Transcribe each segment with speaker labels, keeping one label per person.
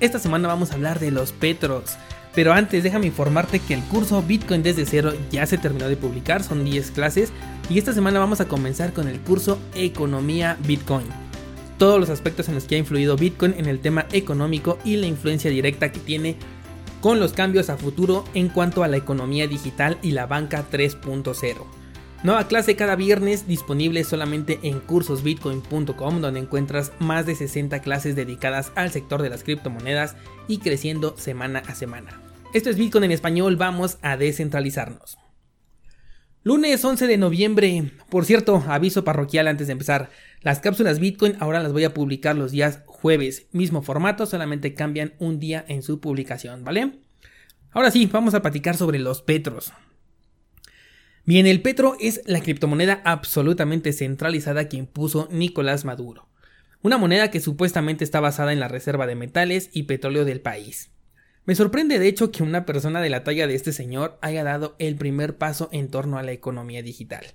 Speaker 1: Esta semana vamos a hablar de los petros, pero antes déjame informarte que el curso Bitcoin desde cero ya se terminó de publicar, son 10 clases y esta semana vamos a comenzar con el curso Economía Bitcoin. Todos los aspectos en los que ha influido Bitcoin en el tema económico y la influencia directa que tiene con los cambios a futuro en cuanto a la economía digital y la banca 3.0. Nueva clase cada viernes disponible solamente en cursosbitcoin.com donde encuentras más de 60 clases dedicadas al sector de las criptomonedas y creciendo semana a semana. Esto es Bitcoin en español, vamos a descentralizarnos. Lunes 11 de noviembre, por cierto, aviso parroquial antes de empezar, las cápsulas Bitcoin ahora las voy a publicar los días jueves, mismo formato, solamente cambian un día en su publicación, ¿vale? Ahora sí, vamos a platicar sobre los petros. Bien, el petro es la criptomoneda absolutamente centralizada que impuso Nicolás Maduro. Una moneda que supuestamente está basada en la reserva de metales y petróleo del país. Me sorprende de hecho que una persona de la talla de este señor haya dado el primer paso en torno a la economía digital.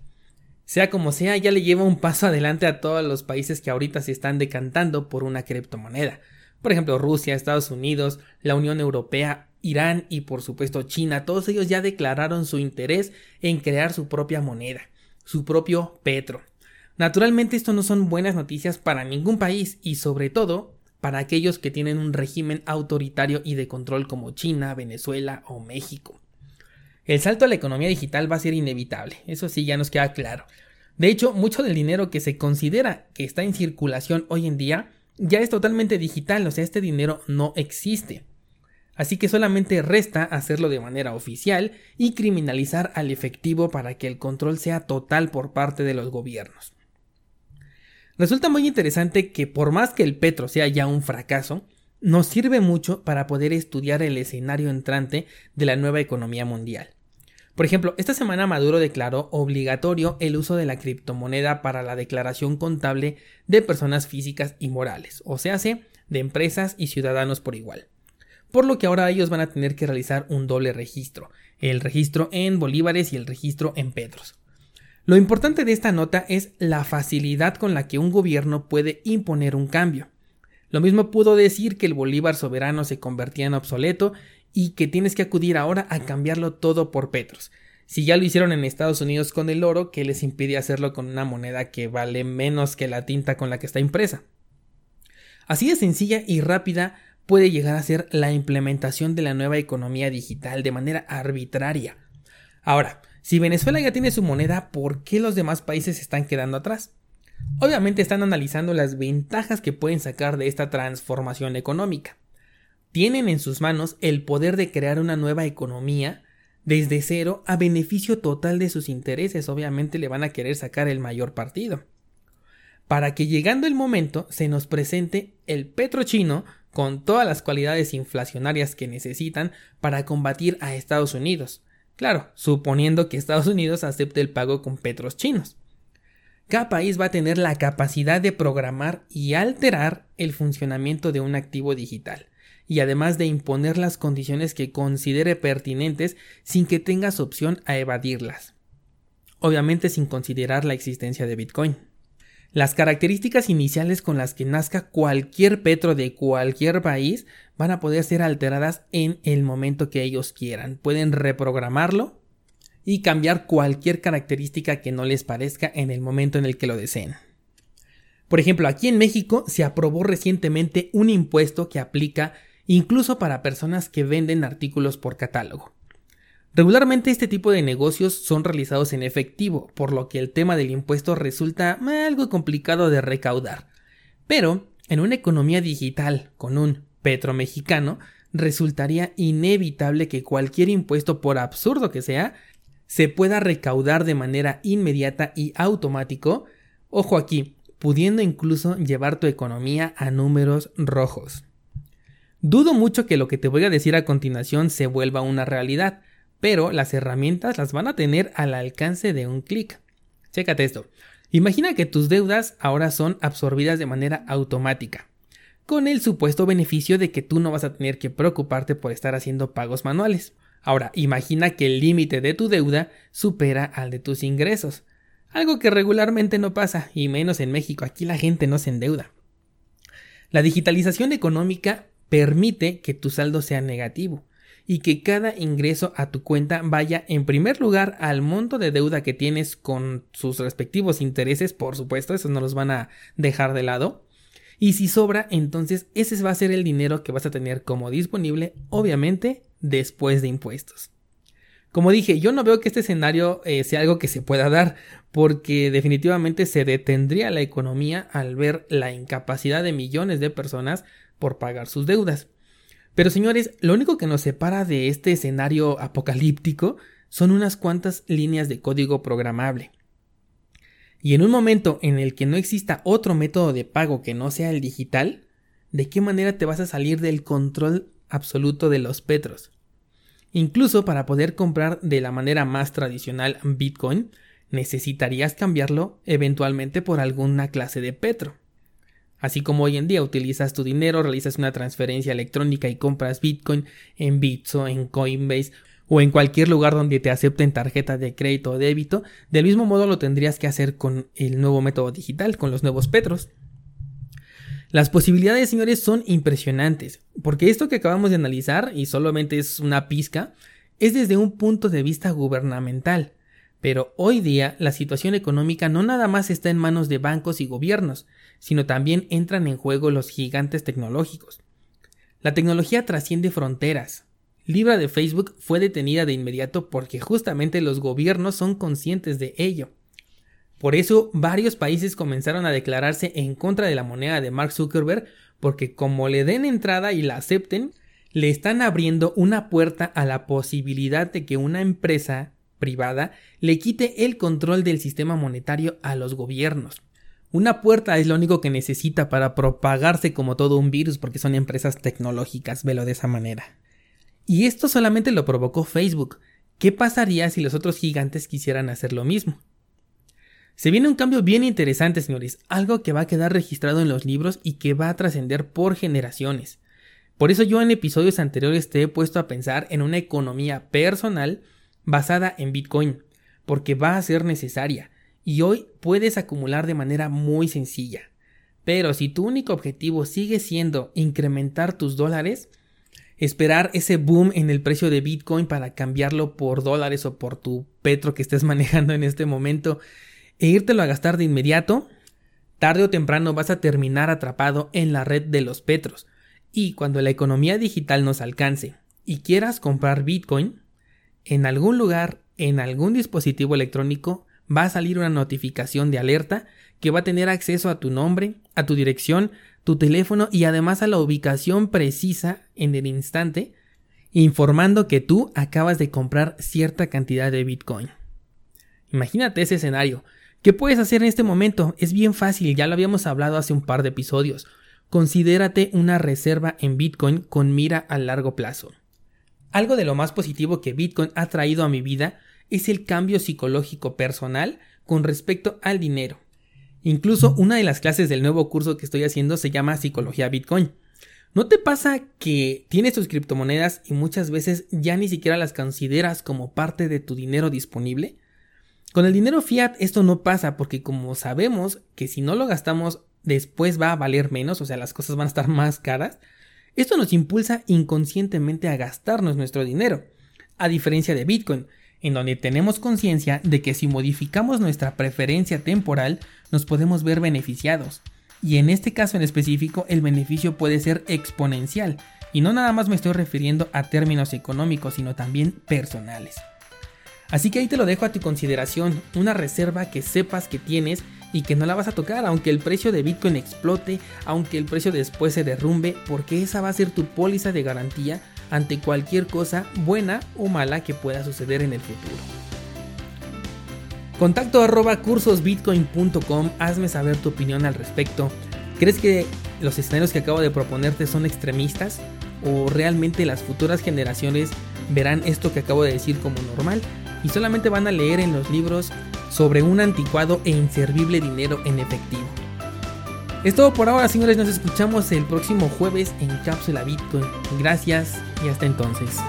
Speaker 1: Sea como sea, ya le lleva un paso adelante a todos los países que ahorita se están decantando por una criptomoneda. Por ejemplo, Rusia, Estados Unidos, la Unión Europea Irán y por supuesto China, todos ellos ya declararon su interés en crear su propia moneda, su propio petro. Naturalmente esto no son buenas noticias para ningún país y sobre todo para aquellos que tienen un régimen autoritario y de control como China, Venezuela o México. El salto a la economía digital va a ser inevitable, eso sí ya nos queda claro. De hecho, mucho del dinero que se considera que está en circulación hoy en día ya es totalmente digital, o sea, este dinero no existe. Así que solamente resta hacerlo de manera oficial y criminalizar al efectivo para que el control sea total por parte de los gobiernos. Resulta muy interesante que por más que el petro sea ya un fracaso, nos sirve mucho para poder estudiar el escenario entrante de la nueva economía mundial. Por ejemplo, esta semana Maduro declaró obligatorio el uso de la criptomoneda para la declaración contable de personas físicas y morales, o sea, de empresas y ciudadanos por igual por lo que ahora ellos van a tener que realizar un doble registro, el registro en bolívares y el registro en petros. Lo importante de esta nota es la facilidad con la que un gobierno puede imponer un cambio. Lo mismo pudo decir que el bolívar soberano se convertía en obsoleto y que tienes que acudir ahora a cambiarlo todo por petros. Si ya lo hicieron en Estados Unidos con el oro, ¿qué les impide hacerlo con una moneda que vale menos que la tinta con la que está impresa? Así de sencilla y rápida puede llegar a ser la implementación de la nueva economía digital de manera arbitraria. Ahora, si Venezuela ya tiene su moneda, ¿por qué los demás países están quedando atrás? Obviamente están analizando las ventajas que pueden sacar de esta transformación económica. Tienen en sus manos el poder de crear una nueva economía desde cero a beneficio total de sus intereses. Obviamente le van a querer sacar el mayor partido. Para que llegando el momento se nos presente el petro chino con todas las cualidades inflacionarias que necesitan para combatir a Estados Unidos. Claro, suponiendo que Estados Unidos acepte el pago con petros chinos. Cada país va a tener la capacidad de programar y alterar el funcionamiento de un activo digital, y además de imponer las condiciones que considere pertinentes sin que tengas opción a evadirlas. Obviamente sin considerar la existencia de Bitcoin. Las características iniciales con las que nazca cualquier petro de cualquier país van a poder ser alteradas en el momento que ellos quieran. Pueden reprogramarlo y cambiar cualquier característica que no les parezca en el momento en el que lo deseen. Por ejemplo, aquí en México se aprobó recientemente un impuesto que aplica incluso para personas que venden artículos por catálogo. Regularmente este tipo de negocios son realizados en efectivo, por lo que el tema del impuesto resulta algo complicado de recaudar. Pero, en una economía digital con un petro mexicano, resultaría inevitable que cualquier impuesto, por absurdo que sea, se pueda recaudar de manera inmediata y automático, ojo aquí, pudiendo incluso llevar tu economía a números rojos. Dudo mucho que lo que te voy a decir a continuación se vuelva una realidad, pero las herramientas las van a tener al alcance de un clic. Chécate esto. Imagina que tus deudas ahora son absorbidas de manera automática, con el supuesto beneficio de que tú no vas a tener que preocuparte por estar haciendo pagos manuales. Ahora, imagina que el límite de tu deuda supera al de tus ingresos, algo que regularmente no pasa, y menos en México, aquí la gente no se endeuda. La digitalización económica permite que tu saldo sea negativo y que cada ingreso a tu cuenta vaya en primer lugar al monto de deuda que tienes con sus respectivos intereses, por supuesto, esos no los van a dejar de lado. Y si sobra, entonces ese va a ser el dinero que vas a tener como disponible, obviamente, después de impuestos. Como dije, yo no veo que este escenario eh, sea algo que se pueda dar, porque definitivamente se detendría la economía al ver la incapacidad de millones de personas por pagar sus deudas. Pero señores, lo único que nos separa de este escenario apocalíptico son unas cuantas líneas de código programable. Y en un momento en el que no exista otro método de pago que no sea el digital, ¿de qué manera te vas a salir del control absoluto de los petros? Incluso para poder comprar de la manera más tradicional Bitcoin, necesitarías cambiarlo eventualmente por alguna clase de petro. Así como hoy en día utilizas tu dinero, realizas una transferencia electrónica y compras Bitcoin en Bitso, en Coinbase o en cualquier lugar donde te acepten tarjeta de crédito o débito, del mismo modo lo tendrías que hacer con el nuevo método digital, con los nuevos petros. Las posibilidades, señores, son impresionantes, porque esto que acabamos de analizar, y solamente es una pizca, es desde un punto de vista gubernamental. Pero hoy día la situación económica no nada más está en manos de bancos y gobiernos, sino también entran en juego los gigantes tecnológicos. La tecnología trasciende fronteras. Libra de Facebook fue detenida de inmediato porque justamente los gobiernos son conscientes de ello. Por eso varios países comenzaron a declararse en contra de la moneda de Mark Zuckerberg porque como le den entrada y la acepten, le están abriendo una puerta a la posibilidad de que una empresa privada le quite el control del sistema monetario a los gobiernos. Una puerta es lo único que necesita para propagarse como todo un virus porque son empresas tecnológicas, velo de esa manera. Y esto solamente lo provocó Facebook. ¿Qué pasaría si los otros gigantes quisieran hacer lo mismo? Se viene un cambio bien interesante, señores, algo que va a quedar registrado en los libros y que va a trascender por generaciones. Por eso yo en episodios anteriores te he puesto a pensar en una economía personal basada en Bitcoin, porque va a ser necesaria, y hoy puedes acumular de manera muy sencilla. Pero si tu único objetivo sigue siendo incrementar tus dólares, esperar ese boom en el precio de Bitcoin para cambiarlo por dólares o por tu petro que estés manejando en este momento, e írtelo a gastar de inmediato, tarde o temprano vas a terminar atrapado en la red de los petros. Y cuando la economía digital nos alcance y quieras comprar Bitcoin, en algún lugar, en algún dispositivo electrónico, va a salir una notificación de alerta que va a tener acceso a tu nombre, a tu dirección, tu teléfono y además a la ubicación precisa en el instante, informando que tú acabas de comprar cierta cantidad de Bitcoin. Imagínate ese escenario. ¿Qué puedes hacer en este momento? Es bien fácil, ya lo habíamos hablado hace un par de episodios. Considérate una reserva en Bitcoin con mira a largo plazo. Algo de lo más positivo que Bitcoin ha traído a mi vida es el cambio psicológico personal con respecto al dinero. Incluso una de las clases del nuevo curso que estoy haciendo se llama Psicología Bitcoin. ¿No te pasa que tienes tus criptomonedas y muchas veces ya ni siquiera las consideras como parte de tu dinero disponible? Con el dinero fiat esto no pasa porque como sabemos que si no lo gastamos después va a valer menos, o sea, las cosas van a estar más caras, esto nos impulsa inconscientemente a gastarnos nuestro dinero, a diferencia de Bitcoin, en donde tenemos conciencia de que si modificamos nuestra preferencia temporal nos podemos ver beneficiados. Y en este caso en específico el beneficio puede ser exponencial, y no nada más me estoy refiriendo a términos económicos, sino también personales. Así que ahí te lo dejo a tu consideración, una reserva que sepas que tienes y que no la vas a tocar, aunque el precio de Bitcoin explote, aunque el precio después se derrumbe, porque esa va a ser tu póliza de garantía ante cualquier cosa buena o mala que pueda suceder en el futuro. Contacto arroba cursosbitcoin.com, hazme saber tu opinión al respecto. ¿Crees que los escenarios que acabo de proponerte son extremistas? o realmente las futuras generaciones verán esto que acabo de decir como normal y solamente van a leer en los libros sobre un anticuado e inservible dinero en efectivo. Es todo por ahora, señores. Nos escuchamos el próximo jueves en Cápsula Bitcoin. Gracias y hasta entonces.